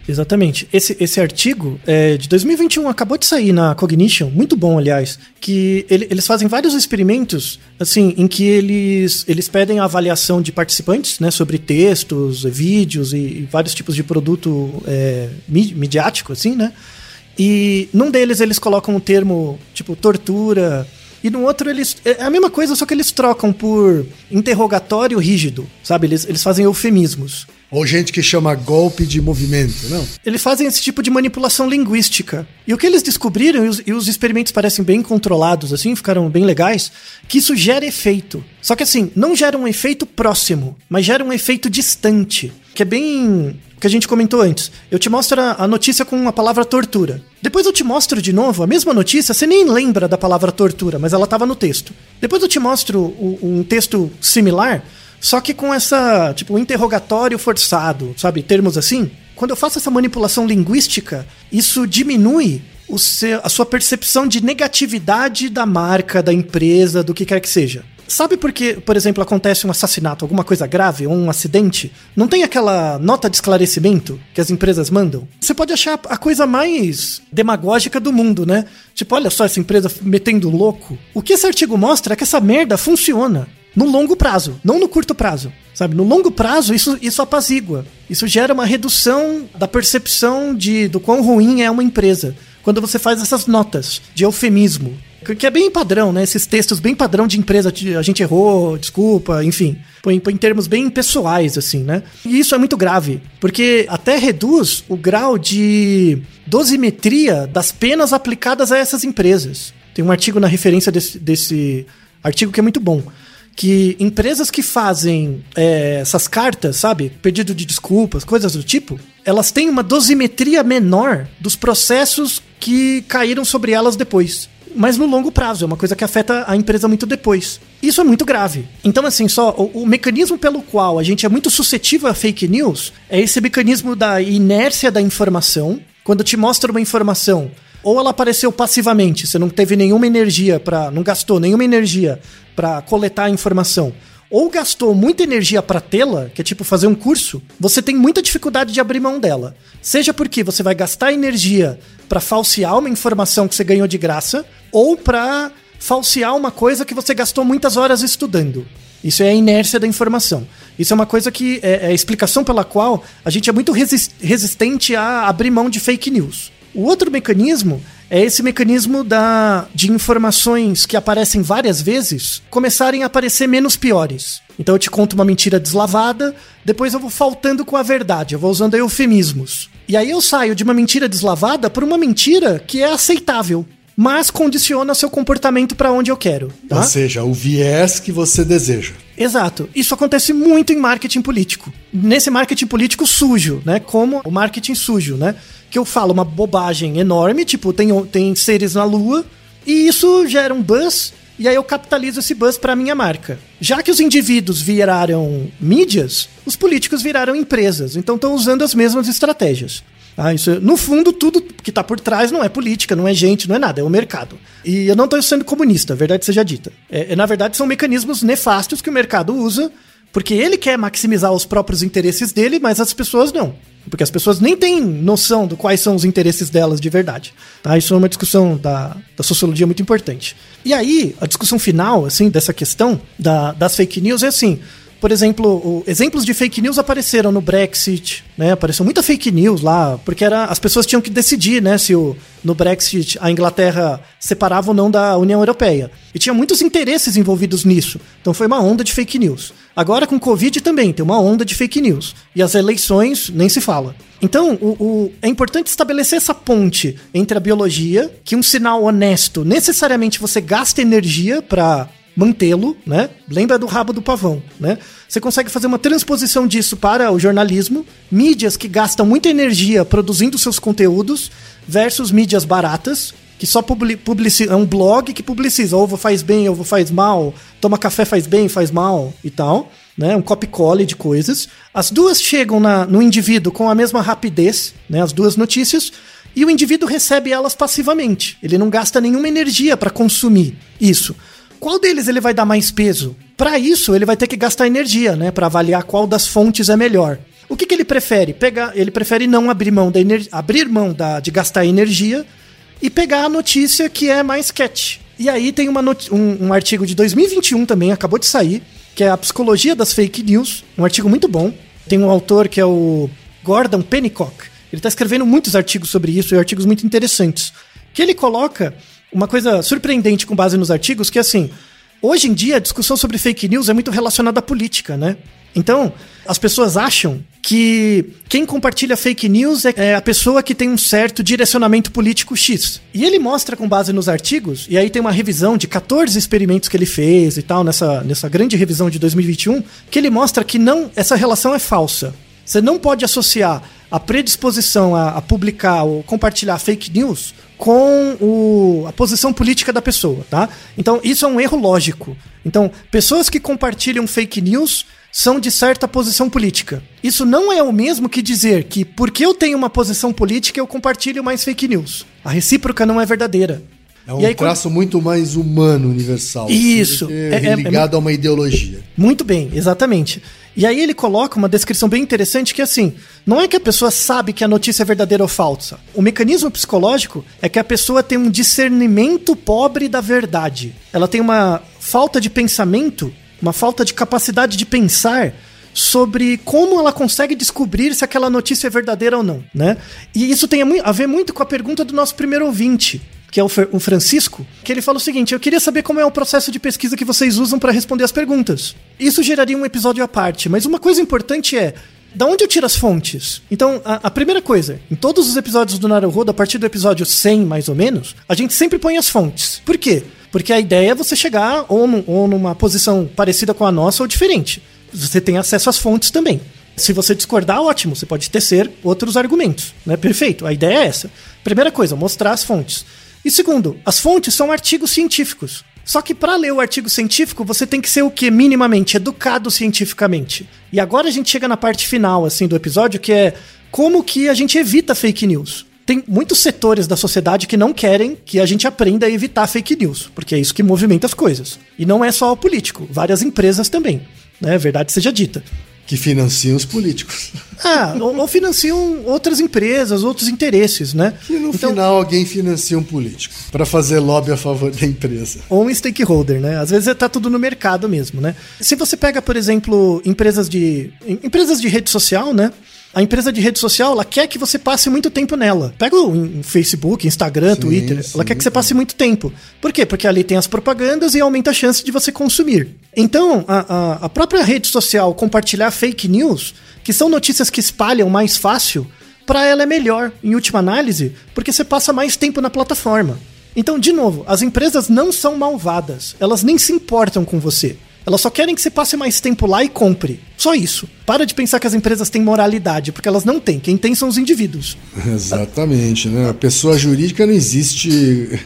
Exatamente. Esse, esse artigo é de 2021 acabou de sair na Cognition, muito bom, aliás, que ele- eles fazem vários experimentos, assim, em que eles, eles pedem a avaliação de participantes, né, sobre textos, vídeos e, e vários tipos de produto é, mi- midiático, assim, né? E num deles eles colocam o termo, tipo, tortura, e no outro eles. É a mesma coisa, só que eles trocam por interrogatório rígido, sabe? Eles, eles fazem eufemismos. Ou gente que chama golpe de movimento, não? Eles fazem esse tipo de manipulação linguística. E o que eles descobriram, e os, e os experimentos parecem bem controlados, assim, ficaram bem legais, que isso gera efeito. Só que assim, não gera um efeito próximo, mas gera um efeito distante. Que é bem. que a gente comentou antes. Eu te mostro a, notícia com a palavra tortura. Depois eu te mostro de novo a mesma notícia, você nem lembra da palavra tortura, mas ela estava no texto. Depois eu te mostro um texto similar, só que com essa, tipo, um interrogatório forçado, sabe? Termos assim. quando eu faço essa manipulação linguística, isso diminui o seu, a sua percepção de negatividade da marca, da empresa, do que quer que seja. Sabe por que, por exemplo, acontece um assassinato, alguma coisa grave ou um acidente? Não tem aquela nota de esclarecimento que as empresas mandam? Você pode achar a coisa mais demagógica do mundo, né? Tipo, olha só essa empresa metendo louco. O que esse artigo mostra é que essa merda funciona no longo prazo, não no curto prazo. Sabe, no longo prazo isso, isso apazigua. Isso gera uma redução da percepção de do quão ruim é uma empresa. Quando você faz essas notas de eufemismo, que é bem padrão, né? Esses textos bem padrão de empresa, a gente errou, desculpa, enfim. Põe, em termos bem pessoais, assim, né? E isso é muito grave, porque até reduz o grau de dosimetria das penas aplicadas a essas empresas. Tem um artigo na referência desse, desse artigo que é muito bom que empresas que fazem é, essas cartas, sabe, pedido de desculpas, coisas do tipo, elas têm uma dosimetria menor dos processos que caíram sobre elas depois mas no longo prazo, é uma coisa que afeta a empresa muito depois. Isso é muito grave. Então, assim, só o, o, mecanismo pelo qual a gente é muito suscetível a fake news é esse mecanismo da inércia da informação. Quando te mostra uma informação, ou ela apareceu passivamente, você não teve nenhuma energia para, não gastou nenhuma energia para coletar a informação, ou gastou muita energia para tê-la, que é tipo fazer um curso, você tem muita dificuldade de abrir mão dela. Seja porque você vai gastar energia para falsear uma informação que você ganhou de graça, ou para falsear uma coisa que você gastou muitas horas estudando. Isso é a inércia da informação. Isso é uma coisa que é, é a explicação pela qual a gente é muito resistente a abrir mão de fake news. O outro mecanismo é esse mecanismo da, de informações que aparecem várias vezes começarem a aparecer menos piores. Então eu te conto uma mentira deslavada, depois eu vou faltando com a verdade, eu vou usando eufemismos. E aí eu saio de uma mentira deslavada para uma mentira que é aceitável mas condiciona seu comportamento para onde eu quero. Tá? Ou seja, o viés que você deseja. Exato. Isso acontece muito em marketing político. Nesse marketing político sujo, né? Como o marketing sujo, né? Que eu falo uma bobagem enorme, tipo, tem, tem seres na lua, e isso gera um buzz, e aí eu capitalizo esse buzz para minha marca. Já que os indivíduos viraram mídias, os políticos viraram empresas, então estão usando as mesmas estratégias. Ah, isso, no fundo, tudo que está por trás não é política, não é gente, não é nada, é o mercado. E eu não estou sendo comunista, verdade seja dita. É, é, na verdade, são mecanismos nefastos que o mercado usa, porque ele quer maximizar os próprios interesses dele, mas as pessoas não. Porque as pessoas nem têm noção de quais são os interesses delas de verdade. Tá? Isso é uma discussão da, da sociologia muito importante. E aí, a discussão final, assim, dessa questão da, das fake news é assim: por exemplo, o, exemplos de fake news apareceram no Brexit, né? Apareceu muita fake news lá, porque era, as pessoas tinham que decidir, né, se o, no Brexit a Inglaterra separava ou não da União Europeia. E tinha muitos interesses envolvidos nisso. Então foi uma onda de fake news. Agora com Covid também tem uma onda de fake news. E as eleições nem se fala. Então, o, o, é importante estabelecer essa ponte entre a biologia, que um sinal honesto necessariamente você gasta energia para mantê-lo, né? Lembra do rabo do pavão, né? Você consegue fazer uma transposição disso para o jornalismo, mídias que gastam muita energia produzindo seus conteúdos versus mídias baratas, que só publici é um blog que publiciza ovo faz bem, ovo faz mal, toma café faz bem, faz mal e tal, né? Um copy-cole de coisas. As duas chegam na, no indivíduo com a mesma rapidez, né? As duas notícias, e o indivíduo recebe elas passivamente. Ele não gasta nenhuma energia para consumir isso qual deles ele vai dar mais peso? Para isso, ele vai ter que gastar energia, né, para avaliar qual das fontes é melhor. O que, que ele prefere? Pegar, ele prefere não abrir mão da abrir mão da, de gastar energia e pegar a notícia que é mais catch. E aí tem uma um, um artigo de 2021 também, acabou de sair, que é a psicologia das fake news, um artigo muito bom. Tem um autor que é o Gordon Pennycock. Ele está escrevendo muitos artigos sobre isso e artigos muito interessantes. Que ele coloca uma coisa surpreendente com base nos artigos, que assim, hoje em dia a discussão sobre fake news é muito relacionada à política, né? Então, as pessoas acham que quem compartilha fake news é a pessoa que tem um certo direcionamento político X. E ele mostra com base nos artigos, e aí tem uma revisão de 14 experimentos que ele fez e tal, nessa, nessa grande revisão de 2021, que ele mostra que não essa relação é falsa. Você não pode associar a predisposição a, a publicar ou compartilhar fake news com o, a posição política da pessoa, tá? Então, isso é um erro lógico. Então, pessoas que compartilham fake news são de certa posição política. Isso não é o mesmo que dizer que porque eu tenho uma posição política eu compartilho mais fake news. A recíproca não é verdadeira. É um aí, traço muito mais humano, universal. Isso. assim, que É- é- é ligado a uma ideologia. Muito bem, exatamente. E aí ele coloca uma descrição bem interessante que é assim, não é que a pessoa sabe que a notícia é verdadeira ou falsa. O mecanismo psicológico é que a pessoa tem um discernimento pobre da verdade. Ela tem uma falta de pensamento, uma falta de capacidade de pensar sobre como ela consegue descobrir se aquela notícia é verdadeira ou não, né? E isso tem a ver muito com a pergunta do nosso primeiro ouvinte, que é o, o Francisco, que ele fala o seguinte: eu queria saber como é o processo de pesquisa que vocês usam para responder as perguntas. Isso geraria um episódio à parte, mas uma coisa importante é. Da onde eu tiro as fontes? Então, a, a primeira coisa, em todos os episódios do Naruhodo, a partir do episódio 100, mais ou menos, a gente sempre põe as fontes. Por quê? Porque a ideia é você chegar ou, ou numa posição parecida com a nossa ou diferente. Você tem acesso às fontes também. Se você discordar, ótimo, você pode tecer outros argumentos, né? Perfeito, a ideia é essa. Primeira coisa, mostrar as fontes. E segundo, as fontes são artigos científicos. Só que para ler o artigo científico, você tem que ser o que minimamente educado cientificamente. E agora a gente chega na parte final assim do episódio, que é como que a gente evita fake news. Tem muitos setores da sociedade que não querem que a gente aprenda a evitar fake news, porque é isso que movimenta as coisas. E não é só o político, várias empresas também, né? Verdade seja dita. Que financiam os políticos. Ah, ou, ou financiam outras empresas, outros interesses, né? E no Então- final alguém financia um político para fazer lobby a favor da empresa. ou um stakeholder, né? Às vezes tá tudo no mercado mesmo, né? Se você pega, por exemplo, empresas de em- empresas de rede social, né? A empresa de rede social, ela quer que você passe muito tempo nela. Pega o Facebook, Instagram, Sim, Twitter, sim, ela quer que você passe muito tempo. Por quê? Porque ali tem as propagandas e aumenta a chance de você consumir. Então, a, a, a própria rede social compartilhar fake news, que são notícias que espalham mais fácil, para ela é melhor, em última análise, porque você passa mais tempo na plataforma. Então, de novo, as empresas não são malvadas. Elas nem se importam com você. Elas só querem que você passe mais tempo lá e compre. Só isso. Para de pensar que as empresas têm moralidade, porque elas não têm. Quem tem são os indivíduos. Exatamente, né? A pessoa jurídica não existe.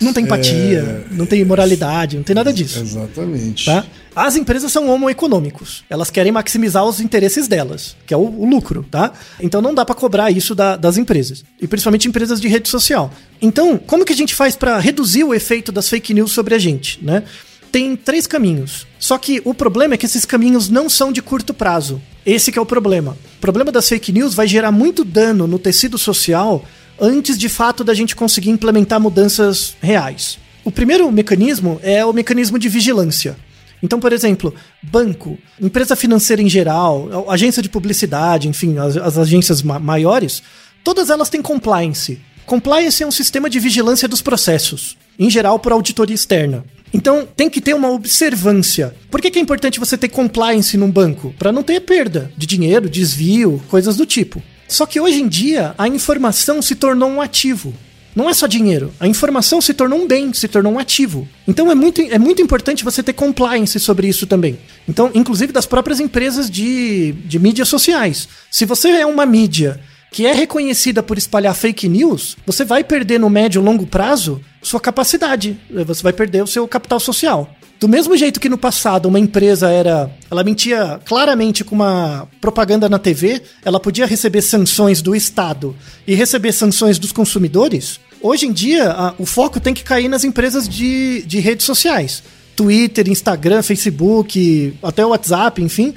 Não tem empatia, não tem moralidade, não tem nada disso. Exatamente. Tá? As empresas são homoeconômicos. Elas querem maximizar os interesses delas, que é o, o lucro, tá? Então não dá pra cobrar isso da- das empresas. E principalmente empresas de rede social. Então, como que a gente faz pra reduzir o efeito das fake news sobre a gente, né? Tem três caminhos. Só que o problema é que esses caminhos não são de curto prazo. Esse é o problema. O problema das fake news vai gerar muito dano no tecido social antes de fato da gente conseguir implementar mudanças reais. O primeiro mecanismo é o mecanismo de vigilância. Então, por exemplo, banco, empresa financeira em geral, agência de publicidade, enfim, as, as agências ma- maiores, todas elas têm compliance. Compliance é um sistema de vigilância dos processos, em geral por auditoria externa. Então, tem que ter uma observância. Por que, que é importante você ter compliance num banco? Para não ter perda de dinheiro, desvio, coisas do tipo. Só que hoje em dia, a informação se tornou um ativo. Não é só dinheiro. A informação se tornou um bem, se tornou um ativo. Então é muito, é muito importante você ter compliance sobre isso também. Então, inclusive das próprias empresas de, de mídias sociais. Se você é uma mídia que é reconhecida por espalhar fake news, você vai perder no médio e longo prazo sua capacidade. Você vai perder o seu capital social. Do mesmo jeito que no passado uma empresa era. Ela mentia claramente com uma propaganda na TV, ela podia receber sanções do Estado e receber sanções dos consumidores. Hoje em dia, a- o foco tem que cair nas empresas de, de redes sociais. Twitter, Instagram, Facebook, até o WhatsApp, enfim.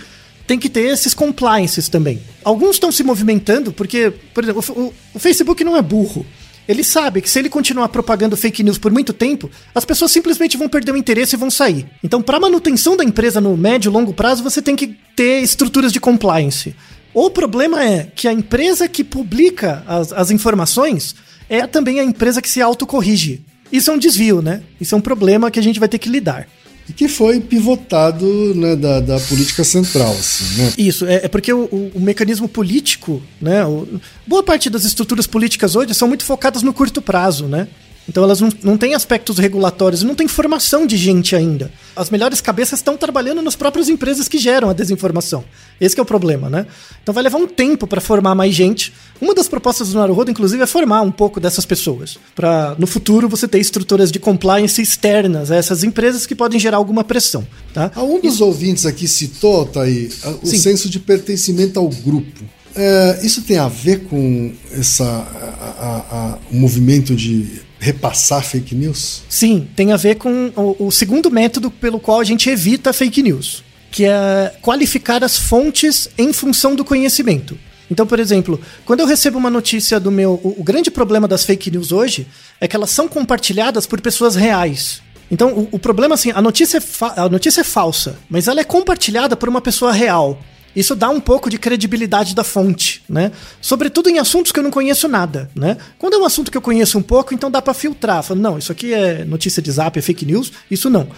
Tem que ter esses compliances também. Alguns estão se movimentando porque, por exemplo, o, o- Facebook não é burro. Ele sabe que se ele continuar propagando fake news por muito tempo, as pessoas simplesmente vão perder o interesse e vão sair. Então, para manutenção da empresa no médio e longo prazo, você tem que ter estruturas de compliance. O problema é que a empresa que publica as, as informações é também a empresa que se autocorrige. Isso é um desvio, né? Isso é um problema que a gente vai ter que lidar. E que foi pivotado né, da, da política central, assim, né? Isso, é, é porque o, o- o mecanismo político, né? o- boa parte das estruturas políticas hoje são muito focadas no curto prazo, né? Então elas não, não têm aspectos regulatórios, não tem formação de gente ainda. As melhores cabeças estão trabalhando nas próprias empresas que geram a desinformação. Esse é o problema, né? Então vai levar um tempo para formar mais gente. Uma das propostas do Naruhodo, inclusive, é formar um pouco dessas pessoas. Para no futuro você ter estruturas de compliance externas a essas empresas que podem gerar alguma pressão. Tá? Um dos Isso... ouvintes aqui citou, tá aí, o Sim. senso de pertencimento ao grupo. É, isso tem a ver com essa, a, a, a, o movimento de repassar fake news? Sim, tem a ver com o, o segundo método pelo qual a gente evita fake news, que é qualificar as fontes em função do conhecimento. Então, por exemplo, quando eu recebo uma notícia do meu. O, grande problema das fake news hoje é que elas são compartilhadas por pessoas reais. Então, o, o problema, assim, a notícia, é a notícia é falsa, mas ela é compartilhada por uma pessoa real. Isso dá um pouco de credibilidade da fonte, né? Sobretudo em assuntos que eu não conheço nada, né? Quando é um assunto que eu conheço um pouco, então dá para filtrar. Falo, não, isso aqui é notícia de zap, é fake news, isso não.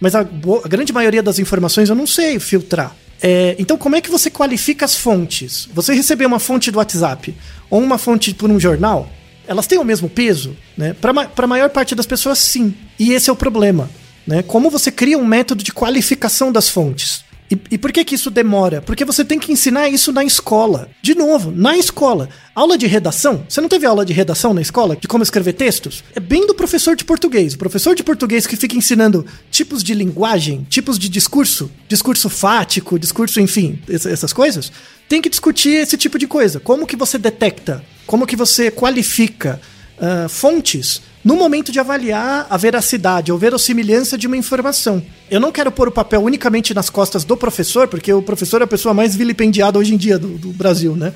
Mas a, a grande maioria das informações eu não sei filtrar. É, então, como é que você qualifica as fontes? Você receber uma fonte do WhatsApp ou uma fonte por um jornal, elas têm o mesmo peso? Né? Para a maior parte das pessoas, sim. E esse é o problema. Né? Como você cria um método de qualificação das fontes? E, e, por que que isso demora? Porque você tem que ensinar isso na escola. De novo, na escola. Aula de redação? Você não teve aula de redação na escola? De como escrever textos? É bem do professor de português. O professor de português que fica ensinando tipos de linguagem, tipos de discurso, discurso fático, discurso, enfim, essas coisas, tem que discutir esse tipo de coisa. Como que você detecta? Como que você qualifica uh, fontes no momento de avaliar a veracidade ou verossimilhança de uma informação. Eu não quero pôr o papel unicamente nas costas do professor, porque o professor é a pessoa mais vilipendiada hoje em dia do, do Brasil, né?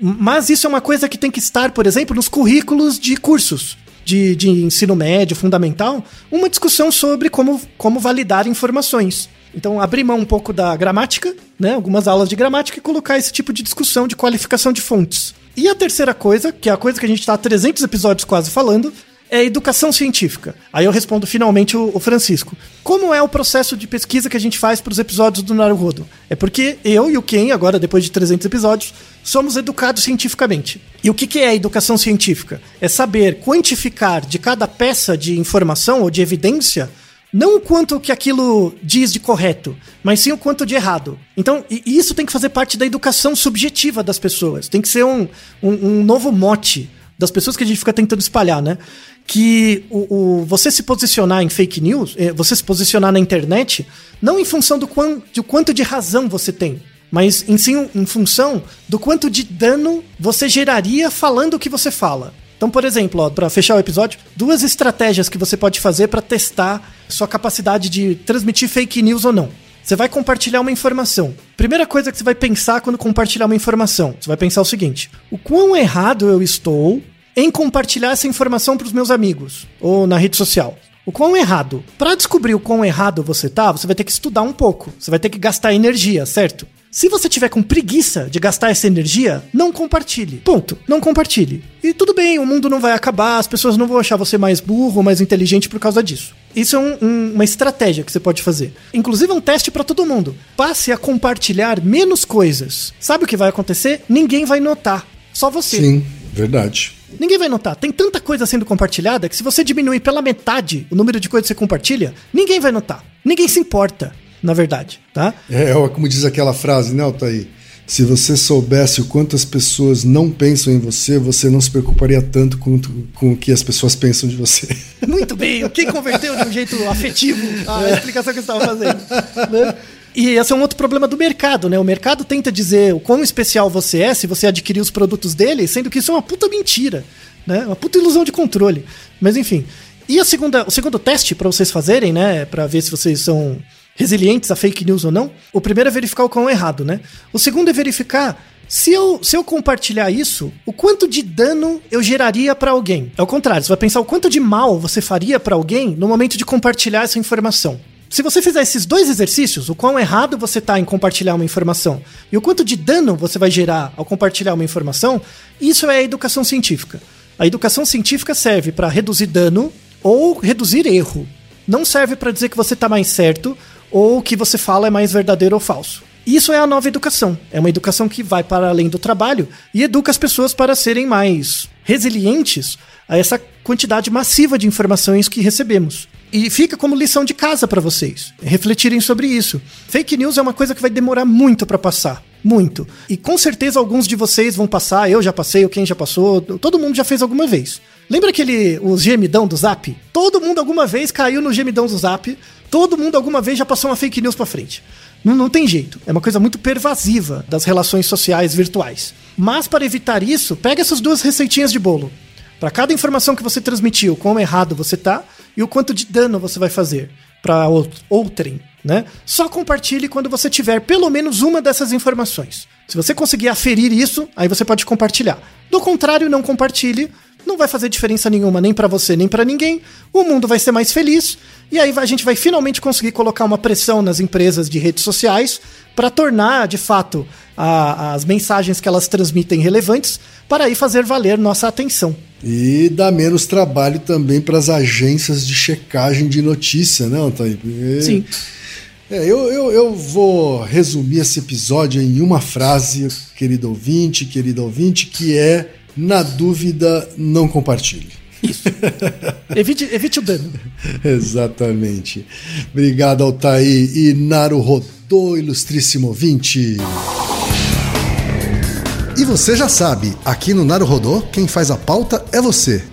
Mas isso é uma coisa que tem que estar, por exemplo, nos currículos de cursos. De, de, ensino médio, fundamental, uma discussão sobre como, como validar informações. Então, abrir mão um pouco da gramática, né, algumas aulas de gramática, e colocar esse tipo de discussão de qualificação de fontes. E a terceira coisa, que é a coisa que a gente está há 300 episódios quase falando, é educação científica. Aí eu respondo finalmente o, Francisco. Como é o processo de pesquisa que a gente faz para os episódios do Naruhodo? É porque eu e o Ken, agora depois de 300 episódios, somos educados cientificamente. E o que, que é educação científica? É saber quantificar de cada peça de informação ou de evidência não o quanto que aquilo diz de correto, mas sim o quanto de errado. Então, isso tem que fazer parte da educação subjetiva das pessoas. Tem que ser um, um, um novo mote das pessoas que a gente fica tentando espalhar, né? que o, o, você se posicionar em fake news, eh, você se posicionar na internet, não em função do, quão, do quanto de razão você tem, mas em sim em função do quanto de dano você geraria falando o que você fala. Então, por exemplo, para fechar o episódio, duas estratégias que você pode fazer para testar sua capacidade de transmitir fake news ou não. Você vai compartilhar uma informação. Primeira coisa que você vai pensar quando compartilhar uma informação, você vai pensar o seguinte: o quão errado eu estou em compartilhar essa informação para os meus amigos ou na rede social. O quão errado. Para descobrir o quão errado você tá, você vai ter que estudar um pouco. Você vai ter que gastar energia, certo? Se você tiver com preguiça de gastar essa energia, não compartilhe. Ponto. Não compartilhe. E tudo bem, o mundo não vai acabar, as pessoas não vão achar você mais burro, mais inteligente por causa disso. Isso é um, um, uma estratégia que você pode fazer. Inclusive é um teste para todo mundo. Passe a compartilhar menos coisas. Sabe o que vai acontecer? Ninguém vai notar. Só você. Sim, verdade. Ninguém vai notar. Tem tanta coisa sendo compartilhada que se você diminuir pela metade o número de coisas que você compartilha, ninguém vai notar. Ninguém se importa, na verdade, tá? É, é como diz aquela frase, né, Altair? Se você soubesse o quanto as pessoas não pensam em você, você não se preocuparia tanto com, com o que as pessoas pensam de você. Muito bem, o que converteu de um jeito afetivo a explicação que você estava fazendo. Né? E esse é um outro problema do mercado, né? O mercado tenta dizer o quão especial você é se você adquirir os produtos dele, sendo que isso é uma puta mentira, né? Uma puta ilusão de controle. Mas enfim. E a segunda, o segundo teste para vocês fazerem, né, para ver se vocês são resilientes a fake news ou não. O primeiro é verificar o quão errado, né? O segundo é verificar se eu, se eu compartilhar isso, o quanto de dano eu geraria para alguém. É o contrário, você vai pensar o quanto de mal você faria para alguém no momento de compartilhar essa informação. Se você fizer esses dois exercícios, o quão errado você está em compartilhar uma informação e o quanto de dano você vai gerar ao compartilhar uma informação, isso é a educação científica. A educação científica serve para reduzir dano ou reduzir erro. Não serve para dizer que você está mais certo ou que você fala é mais verdadeiro ou falso. Isso é a nova educação. É uma educação que vai para além do trabalho e educa as pessoas para serem mais resilientes a essa quantidade massiva de informações que recebemos. E fica como lição de casa para vocês, refletirem sobre isso. Fake news é uma coisa que vai demorar muito para passar. Muito. E com certeza alguns de vocês vão passar, eu já passei, ou quem já passou, todo mundo já fez alguma vez. Lembra aquele o gemidão do Zap? Todo mundo alguma vez caiu no gemidão do Zap, todo mundo alguma vez já passou uma fake news para frente. Não, não tem jeito. É uma coisa muito pervasiva das relações sociais virtuais. Mas para evitar isso, pega essas duas receitinhas de bolo. Para cada informação que você transmitiu, quão errado você tá e o quanto de dano você vai fazer para outrem, né? Só compartilhe quando você tiver pelo menos uma dessas informações. Se você conseguir aferir isso, aí você pode compartilhar. Do contrário, não compartilhe, não vai fazer diferença nenhuma nem para você nem para ninguém. O mundo vai ser mais feliz e aí a gente vai finalmente conseguir colocar uma pressão nas empresas de redes sociais para tornar, de fato, a, as mensagens que elas transmitem relevantes para aí fazer valer nossa atenção. E dá menos trabalho também para as agências de checagem de notícia, né, Antônio? Sim. É, eu, eu, eu vou resumir esse episódio em uma frase, querido ouvinte, querido ouvinte, que é: na dúvida, não compartilhe. Isso. evite, evite o dano. Exatamente. Obrigado, Altair e Naru Rodô, ilustríssimo ouvinte. E você já sabe, aqui no Naruhodô, quem faz a pauta é você.